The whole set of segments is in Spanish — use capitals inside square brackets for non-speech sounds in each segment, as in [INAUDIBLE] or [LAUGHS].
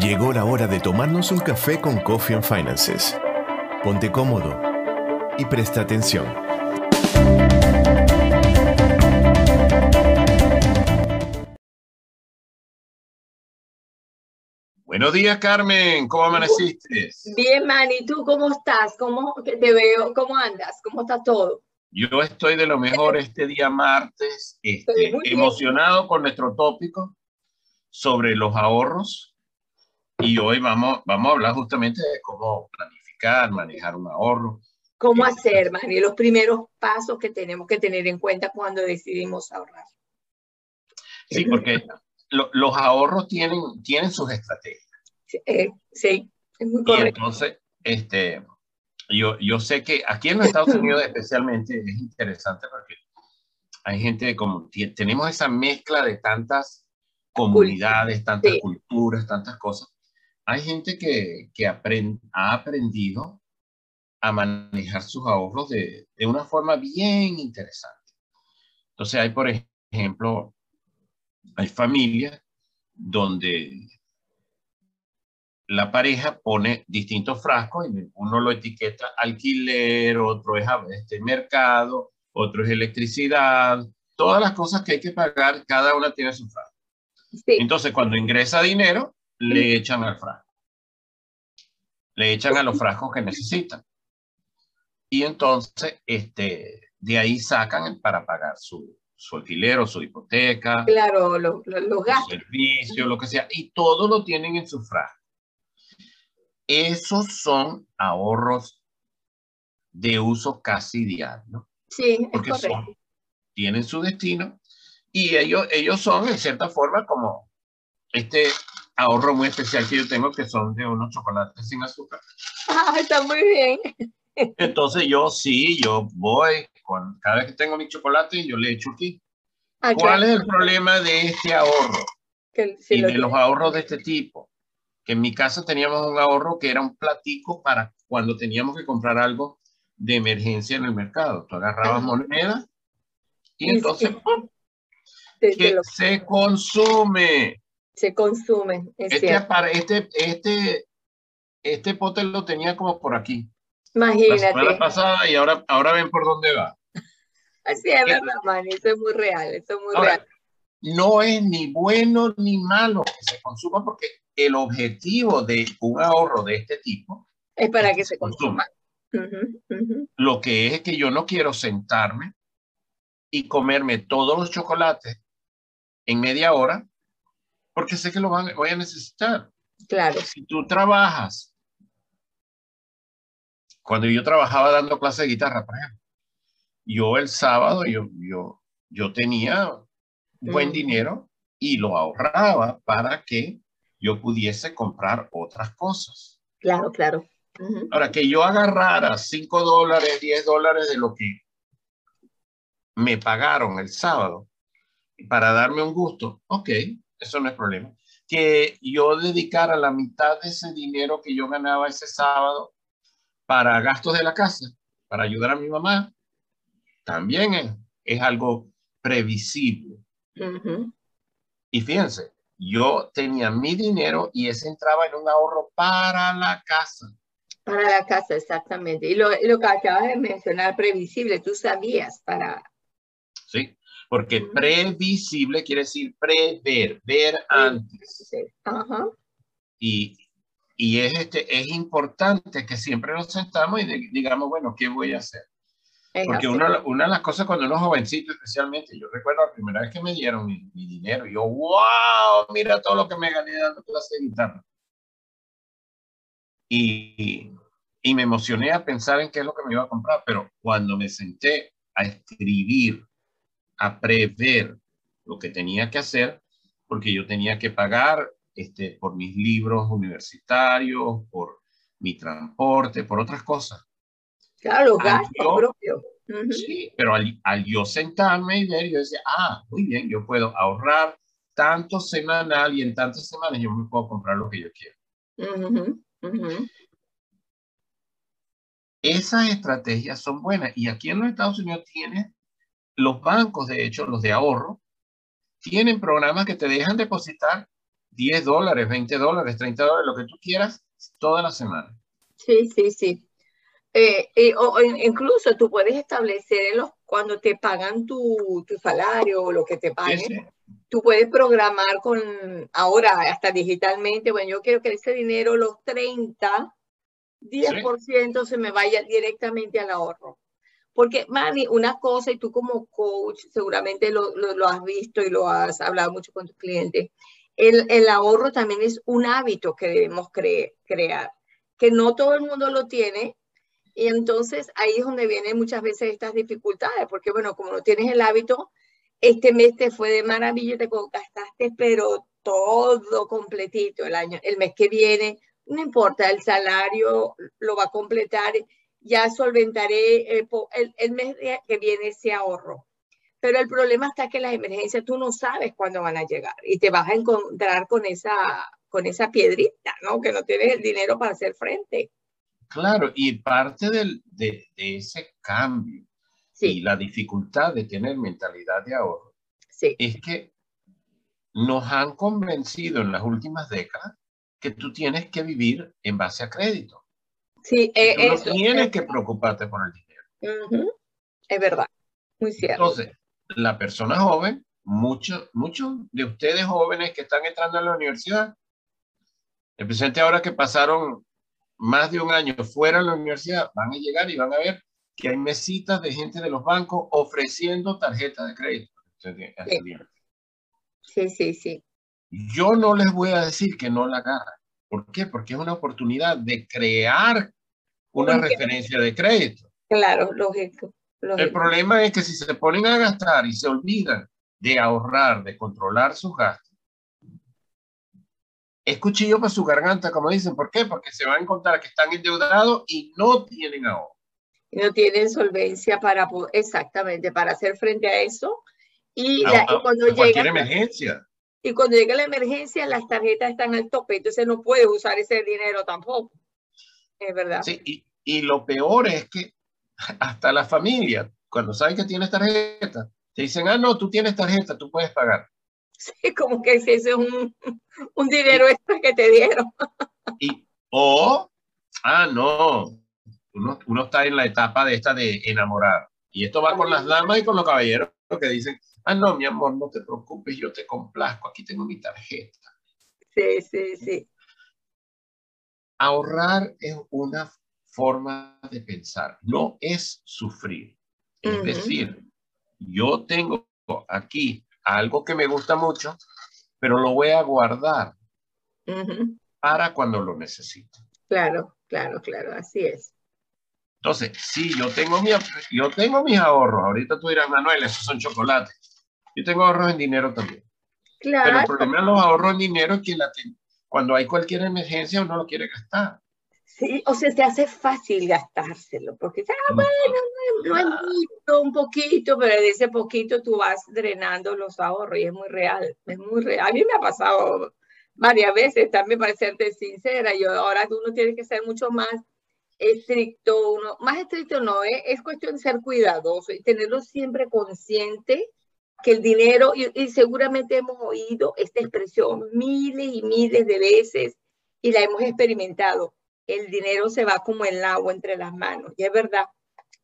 Llegó la hora de tomarnos un café con Coffee and Finances. Ponte cómodo y presta atención. Buenos días, Carmen. ¿Cómo amaneciste? Bien, Manny. ¿Tú cómo estás? ¿Cómo te veo? ¿Cómo andas? ¿Cómo está todo? Yo estoy de lo mejor este día martes, este, emocionado con nuestro tópico sobre los ahorros y hoy vamos, vamos a hablar justamente de cómo planificar, manejar un ahorro. ¿Cómo hacer, Manny? Los primeros pasos que tenemos que tener en cuenta cuando decidimos ahorrar. Sí, porque los ahorros tienen, tienen sus estrategias. Sí, eh, sí es muy correcto. Y entonces, este, yo, yo sé que aquí en los Estados Unidos especialmente es interesante porque hay gente como, tenemos esa mezcla de tantas comunidades, tantas culturas, tantas cosas. Hay gente que, que ha aprendido a manejar sus ahorros de, de una forma bien interesante. Entonces hay, por ejemplo, hay familias donde la pareja pone distintos frascos y uno lo etiqueta alquiler, otro es este, mercado, otro es electricidad, todas las cosas que hay que pagar, cada una tiene su frasco. Entonces, cuando ingresa dinero, le echan al frasco. Le echan a los frascos que necesitan. Y entonces, este, de ahí sacan para pagar su, su alquiler o su hipoteca. Claro, los gastos. Servicio, lo que sea. Y todo lo tienen en su frasco. Esos son ahorros de uso casi diario. Sí, Porque es correcto. tienen su destino y ellos, ellos son, en cierta forma, como este ahorro muy especial que yo tengo, que son de unos chocolates sin azúcar. Ah, está muy bien. Entonces yo sí, yo voy, con, cada vez que tengo mi chocolate, yo le echo aquí. Ah, ¿Cuál es el problema de este ahorro? y de los ahorros de este tipo? en mi casa teníamos un ahorro que era un platico para cuando teníamos que comprar algo de emergencia en el mercado. Tú agarrabas moneda y entonces que se consume. Se consume. este, este, este, este pote lo tenía como por aquí. Imagínate. La pasada y ahora, ahora ven por dónde va. [LAUGHS] Así es verdad, man. Eso es muy real. Eso es muy real. No es ni bueno ni malo que se consuma porque el objetivo de un ahorro de este tipo es para que, se consuma. Lo que es que yo no quiero sentarme y comerme todos los chocolates en media hora porque sé que lo van, voy a necesitar. Claro. Si tú trabajas, cuando yo trabajaba dando clase de guitarra, por ejemplo, yo el sábado yo, yo, yo tenía buen dinero y lo ahorraba para que yo pudiese comprar otras cosas. Claro, claro. Ahora, que yo agarrara 5 dólares, 10 dólares de lo que me pagaron el sábado para darme un gusto, ok, eso no es problema. Que yo dedicara la mitad de ese dinero que yo ganaba ese sábado para gastos de la casa, para ayudar a mi mamá, también es, es algo previsible. Y fíjense, yo tenía mi dinero y ese entraba en un ahorro para la casa. Para la casa, exactamente. Y lo, lo que acabas de mencionar, previsible, tú sabías para... Sí, porque previsible quiere decir prever, ver antes. Ajá. Y, y es, este, es importante que siempre nos sentamos y digamos, bueno, ¿qué voy a hacer? Porque una, una, de las cosas cuando uno es jovencito, especialmente, yo recuerdo la primera vez que me dieron mi, dinero, yo, wow, mira todo lo que me gané dando clase de guitarra. Y, y me emocioné a pensar en qué es lo que me iba a comprar, pero cuando me senté a escribir, a prever lo que tenía que hacer, porque yo tenía que pagar este, por mis libros universitarios, por mi transporte, por otras cosas. Claro, gastos propios. Sí, pero al, yo sentarme y ver, yo decía, ah, muy bien, yo puedo ahorrar tanto semanal y en tantas semanas yo me puedo comprar lo que yo quiero. Esas estrategias son buenas y aquí en los Estados Unidos tienen los bancos, de hecho, los de ahorro, tienen programas que te dejan depositar 10 dólares, 20 dólares, 30 dólares, lo que tú quieras, toda la semana. Sí, sí, sí. Eh, eh, o, incluso tú puedes establecer los, cuando te pagan tu, tu salario o lo que te paguen, tú puedes programar con, ahora hasta digitalmente, bueno, yo quiero que ese dinero, los 30, 10% se me vaya directamente al ahorro. Porque, Manny, una cosa, y tú como coach seguramente lo, lo, has visto y lo has hablado mucho con tus clientes, el, el ahorro también es un hábito que debemos crear, que no todo el mundo lo tiene. Y entonces ahí es donde vienen muchas veces estas dificultades, porque bueno, como no tienes el hábito, este mes te fue de maravilla, te gastaste, pero todo completito el año, el mes que viene, no importa, el salario lo va a completar ya solventaré el, el, mes que viene ese ahorro. Pero el problema está que las emergencias tú no sabes cuándo van a llegar y te vas a encontrar con esa, con esa piedrita, ¿no? Que no tienes el dinero para hacer frente. Claro, y parte del, de, de, ese cambio y la dificultad de tener mentalidad de ahorro sí. es que nos han convencido en las últimas décadas que tú tienes que vivir en base a crédito. Sí, eh, no tienes que preocuparte por el dinero. Es verdad, muy cierto. Entonces, la persona joven, muchos muchos de ustedes jóvenes que están entrando a la universidad, especialmente ahora que pasaron más de un año fuera de la universidad, van a llegar y van a ver que hay mesitas de gente de los bancos ofreciendo tarjetas de crédito. Sí, sí, sí. Yo no les voy a decir que no la agarren. ¿Por qué? Porque es una oportunidad de crear una referencia de crédito. Claro, lógico, El problema es que si se ponen a gastar y se olvidan de ahorrar, de controlar sus gastos, es cuchillo para su garganta, como dicen. ¿Por qué? Porque se van a encontrar que están endeudados y no tienen ahorro. No tienen solvencia para, exactamente, para hacer frente a eso. Y, cuando cualquier emergencia. Y cuando llega la emergencia, las tarjetas están al tope, entonces no puedes usar ese dinero tampoco. Es verdad. Sí, y, y lo peor es que hasta la familia, cuando saben que tienes tarjeta, te dicen, ah, no, tú tienes tarjeta, tú puedes pagar. Sí, como que ese es un, un dinero extra que te dieron. Y, o, ah, no, uno, uno está en la etapa de esta de enamorar. Y esto va con las damas y con los caballeros que dicen, Ah, no, mi amor, no te preocupes, yo te complazco, aquí tengo mi tarjeta. Sí, sí, sí. Ahorrar es una forma de pensar, no es sufrir. Es decir, yo tengo aquí algo que me gusta mucho, pero lo voy a guardar para cuando lo necesite. Claro, claro, claro, así es. Entonces, sí, yo tengo, mi, yo tengo mis ahorros. Ahorita tú dirás, Manuel, esos son chocolates. Yo tengo ahorros en dinero también. Claro. Pero el problema de los ahorros en dinero es que cuando hay cualquier emergencia uno lo quiere gastar. Sí, o sea, se hace fácil gastárselo, porque, ah, bueno, no, es mucho, un poquito, pero de ese poquito tú vas drenando los ahorros y es muy real, es muy real. A mí me ha pasado varias veces, también para serte sincera, yo ahora uno tiene que ser mucho más estricto, uno, más estricto no, es, es cuestión de ser cuidadoso y tenerlo siempre consciente que el dinero, y, seguramente hemos oído esta expresión miles y miles de veces y la hemos experimentado, el dinero se va como el agua entre las manos, y es verdad,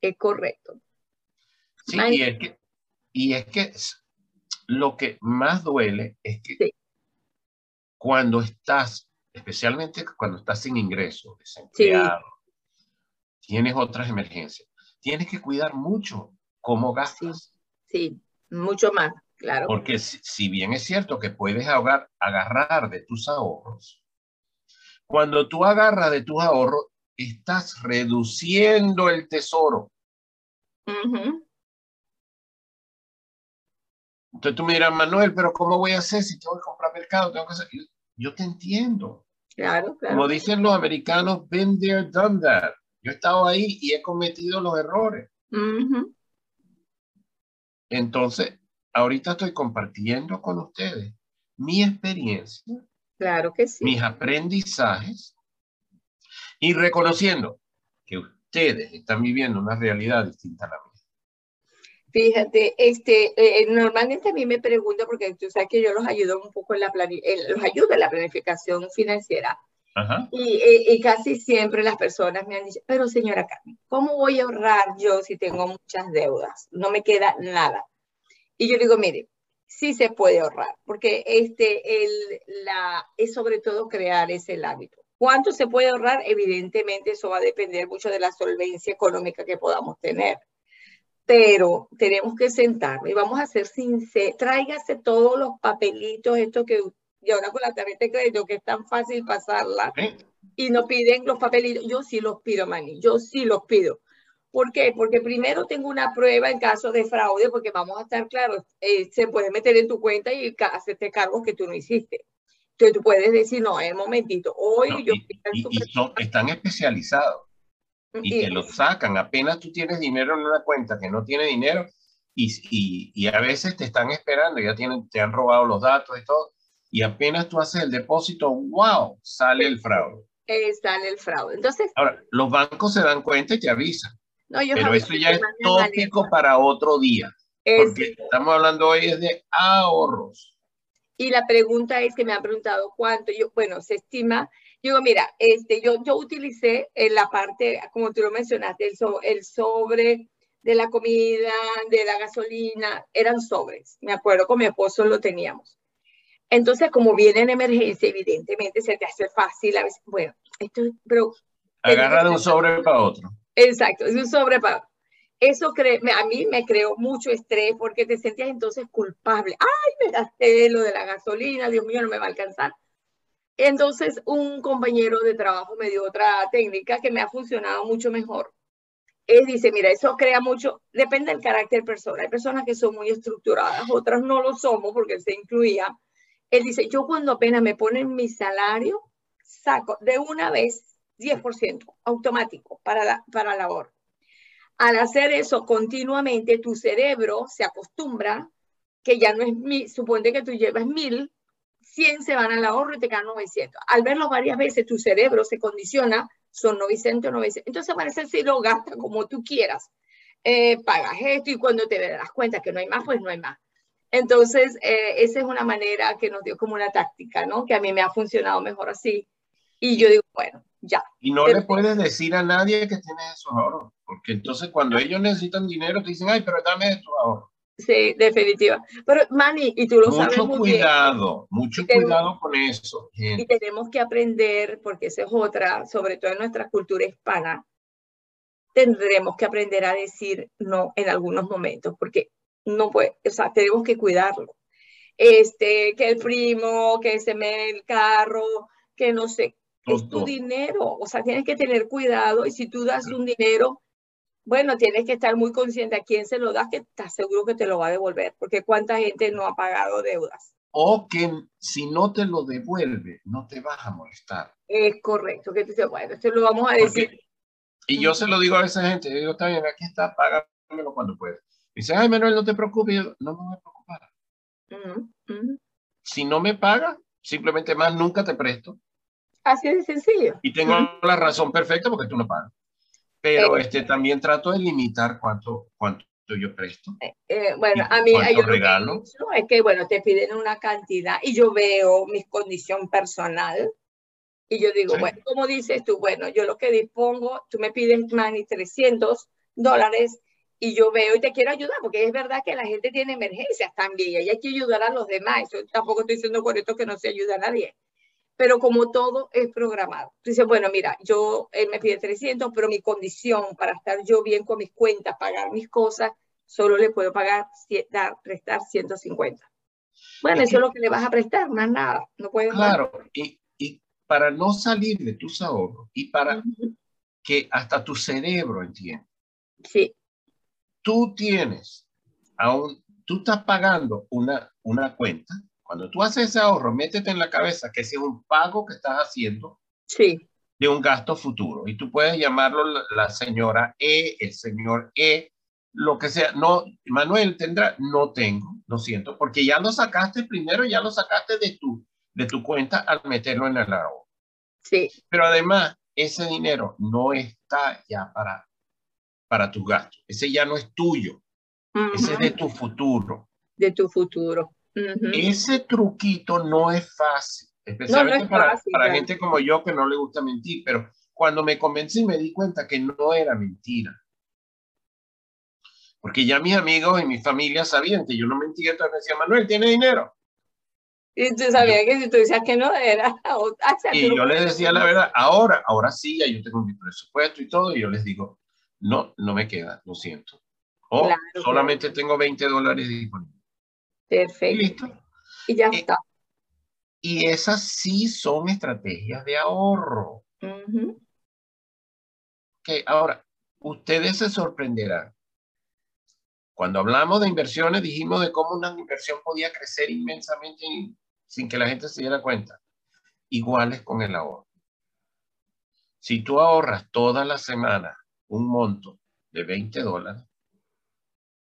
es correcto. Sí, y es, que, y es que lo que más duele es que cuando estás, especialmente cuando estás sin ingreso, desempleado, tienes otras emergencias, tienes que cuidar mucho cómo gastas. sí mucho más, claro. Porque si, bien es cierto que puedes ahogar, agarrar de tus ahorros, cuando tú agarras de tus ahorros, estás reduciendo el tesoro. Entonces tú me dirás, Manuel, pero ¿cómo voy a hacer si tengo que comprar mercado? Tengo que hacer... Yo te entiendo. Claro, claro. Como dicen los americanos, been there, done that. Yo he estado ahí y he cometido los errores. Entonces, ahorita estoy compartiendo con ustedes mi experiencia. Claro que sí. Mis aprendizajes y reconociendo que ustedes están viviendo una realidad distinta a la mía. Fíjate, este, eh, normalmente a mí me preguntan, porque tú sabes que yo los ayudo un poco en la, los ayudo en la planificación financiera. Y, eh, y, casi siempre las personas me han dicho, pero señora Carmen, ¿cómo voy a ahorrar yo si tengo muchas deudas? No me queda nada. Y yo digo, mire, sí se puede ahorrar, porque este, el, la, es sobre todo crear ese hábito. ¿Cuánto se puede ahorrar? Evidentemente eso va a depender mucho de la solvencia económica que podamos tener. Pero tenemos que sentarnos y vamos a ser sinceros. Tráigase todos los papelitos, esto que y ahora con la tarjeta de crédito que es tan fácil pasarla y no piden los papelitos. Yo sí los pido, Mani, yo sí los pido. ¿Por qué? Porque primero tengo una prueba en caso de fraude, porque vamos a estar claros, eh, se puede meter en tu cuenta y hacerte cargos que tú no hiciste. Entonces tú puedes decir, no, un momentito, hoy yo... Y, son, están especializados y, te lo sacan. Apenas tú tienes dinero en una cuenta que no tiene dinero y, y, y a veces te están esperando, ya tienen, te han robado los datos y todo y apenas tú haces el depósito, wow, sale el fraude. Eh, sale el fraude. Entonces, ahora, los bancos se dan cuenta y te avisan. No, yo pero eso ya es tópico para otro día. porque estamos hablando hoy de ahorros. Y la pregunta es que me han preguntado cuánto. Yo, bueno, se estima. Yo digo, mira, este, yo, yo utilicé en la parte, como tú lo mencionaste, el, el sobre de la comida, de la gasolina, eran sobres. Me acuerdo con mi esposo lo teníamos. Entonces, como viene en emergencia, evidentemente se te hace fácil a veces, bueno, esto, pero... Agarra de un sobre para otro. Exacto, es un sobre para Eso a mí me creó mucho estrés porque te sentías entonces culpable. Ay, me gasté lo de la gasolina, Dios mío, no me va a alcanzar. Entonces, un compañero de trabajo me dio otra técnica que me ha funcionado mucho mejor. Él dice, mira, eso crea mucho, depende del carácter persona. Hay personas que son muy estructuradas, otras no lo somos porque se incluía él dice, yo cuando apenas me ponen mi salario, saco de una vez 10% automático para la, para labor. Al hacer eso continuamente, tu cerebro se acostumbra que ya no es mil, suponte que tú llevas mil, 100 se van al ahorro y te quedan 900. Al verlo varias veces, tu cerebro se condiciona, son 900, 900. Entonces parece si lo gastas como tú quieras. Eh, pagas esto y cuando te das cuenta que no hay más, pues no hay más. Entonces, eh, esa es una manera que nos dio como una táctica, ¿no? Que a mí me ha funcionado mejor así. Y yo digo, bueno, ya. Y no le puedes decir a nadie que tienes esos ahorros, porque entonces cuando ellos necesitan dinero te dicen, ay, pero dame de tu ahorro. Sí, definitiva. Pero, Manny, y tú lo sabes muy cuidado, mucho cuidado con eso. Y tenemos que aprender, porque esa es otra, sobre todo en nuestra cultura hispana, tendremos que aprender a decir no en algunos momentos, porque no puede, o sea, tenemos que cuidarlo. Este, que el primo, que se me el carro, que no sé, es tu dinero, o sea, tienes que tener cuidado y si tú das un dinero, bueno, tienes que estar muy consciente a quién se lo das, que estás seguro que te lo va a devolver, porque cuánta gente no ha pagado deudas. O que si no te lo devuelve, no te vas a molestar. Es correcto, que tú dices, bueno, esto lo vamos a decir. y yo se lo digo a esa gente, yo digo, está bien, aquí está, págamelo cuando puedas. Dice, ay, Manuel, no te preocupes. no me voy a preocupar. Si no me paga, simplemente más nunca te presto. Así de sencillo. Y tengo la razón perfecta porque tú no pagas. Pero eh, este, también trato de limitar cuánto, cuánto yo presto. Eh, eh, bueno, a mí hay regalo. es que, bueno, te piden una cantidad y yo veo mi condición personal y yo digo, bueno, como dices tú, bueno, yo lo que dispongo, tú me pides más de 300 dólares y yo veo y te quiero ayudar, porque es verdad que la gente tiene emergencias también y hay que ayudar a los demás. Yo tampoco estoy diciendo con esto que no se ayuda a nadie. Pero como todo es programado. Tú dices, bueno, mira, yo, él me pide 300, pero mi condición para estar yo bien con mis cuentas, pagar mis cosas, solo le puedo pagar, dar, prestar 150. Bueno, eso es lo que le vas a prestar, más nada. No puedes Claro, y, y, para no salir de tus ahorros y para que hasta tu cerebro entienda. Sí tú tienes, aún, tú estás pagando una, una cuenta, cuando tú haces ese ahorro, métete en la cabeza que ese es un pago que estás haciendo sí. de un gasto futuro. Y tú puedes llamarlo la, señora E, el señor E, lo que sea. No, Manuel tendrá, no tengo, lo siento, porque ya lo sacaste primero, ya lo sacaste de tu, de tu cuenta al meterlo en el ahorro. Sí. Pero además, ese dinero no está ya para para tus gastos. Ese ya no es tuyo. Ese es de tu futuro. De tu futuro. Ese truquito no es fácil, especialmente para, para gente como yo que no le gusta mentir, pero cuando me convencí me di cuenta que no era mentira. Porque ya mis amigos y mi familia sabían que yo no mentía, entonces me decían, Manuel, ¿tiene dinero? Y tú sabías que si tú decías que no era. [LAUGHS] y yo les decía la verdad, ahora, ahora sí, ya yo tengo mi presupuesto y todo, y yo les digo, no, no me queda, lo siento. O solamente tengo 20 dólares disponibles. Perfecto. Y listo. Y ya está. Y esas sí son estrategias de ahorro. que ahora, ustedes se sorprenderán. Cuando hablamos de inversiones, dijimos de cómo una inversión podía crecer inmensamente sin que la gente se diera cuenta. Iguales con el ahorro. Si tú ahorras toda la semana un monto de 20 dólares,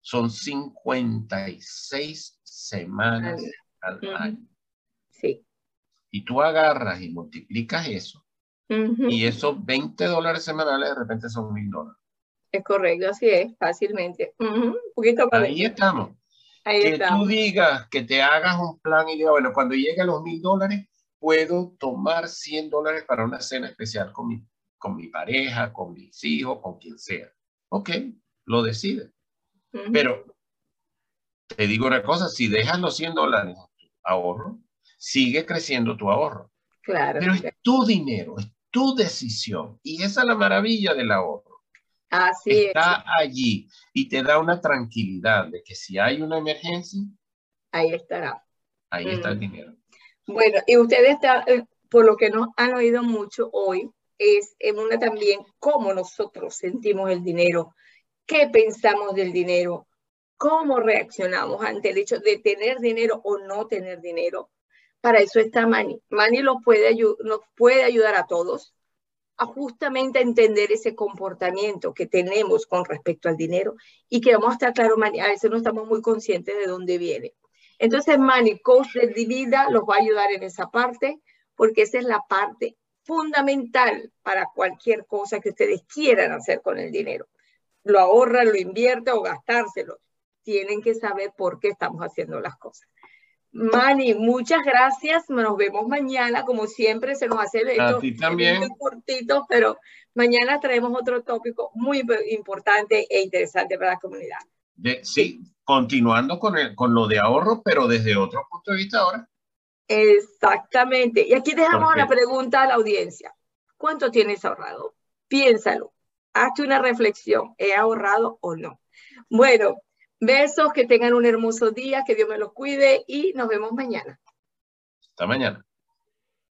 son 56 semanas al año. Sí. Y tú agarras y multiplicas eso, y esos 20 dólares semanales de repente son mil dólares. Es correcto, así es, fácilmente. Un poquito Ahí estamos que tú digas, que te hagas un plan y digas, bueno, cuando llegue a los mil dólares, puedo tomar 100 dólares para una cena especial con mi, con mi pareja, con mis hijos, con quien sea. Ok, lo decide. Pero te digo una cosa, si dejas los 100 dólares ahorro, sigue creciendo tu ahorro. Claro. Pero es tu dinero, es tu decisión. Y esa es la maravilla del ahorro Así está allí y te da una tranquilidad de que si hay una emergencia, ahí estará. Ahí está el dinero. Bueno, y ustedes, eh, por lo que nos han oído mucho hoy, es en una también cómo nosotros sentimos el dinero, qué pensamos del dinero, cómo reaccionamos ante el hecho de tener dinero o no tener dinero. Para eso está Mani. Mani nos puede, ayudar a todos a justamente entender ese comportamiento que tenemos con respecto al dinero y que vamos a estar claro, a veces no estamos muy conscientes de dónde viene. Entonces, Money Coach de Divida los va a ayudar en esa parte, porque esa es la parte fundamental para cualquier cosa que ustedes quieran hacer con el dinero. Lo ahorran, lo invierten o gastárselo. Tienen que saber por qué estamos haciendo las cosas. Mani, muchas gracias. Nos vemos mañana. Como siempre, se nos hace esto también. muy cortito, pero mañana traemos otro tópico muy importante e interesante para la comunidad. sí, continuando con, el, con lo de ahorro, pero desde otro punto de vista ahora. Exactamente. Y aquí dejamos la pregunta a la audiencia. ¿Cuánto tienes ahorrado? Piénsalo. Hazte una reflexión. ¿He ahorrado o no? Bueno, Besos, que tengan un hermoso día, que Dios me los cuide y nos vemos mañana. Hasta mañana.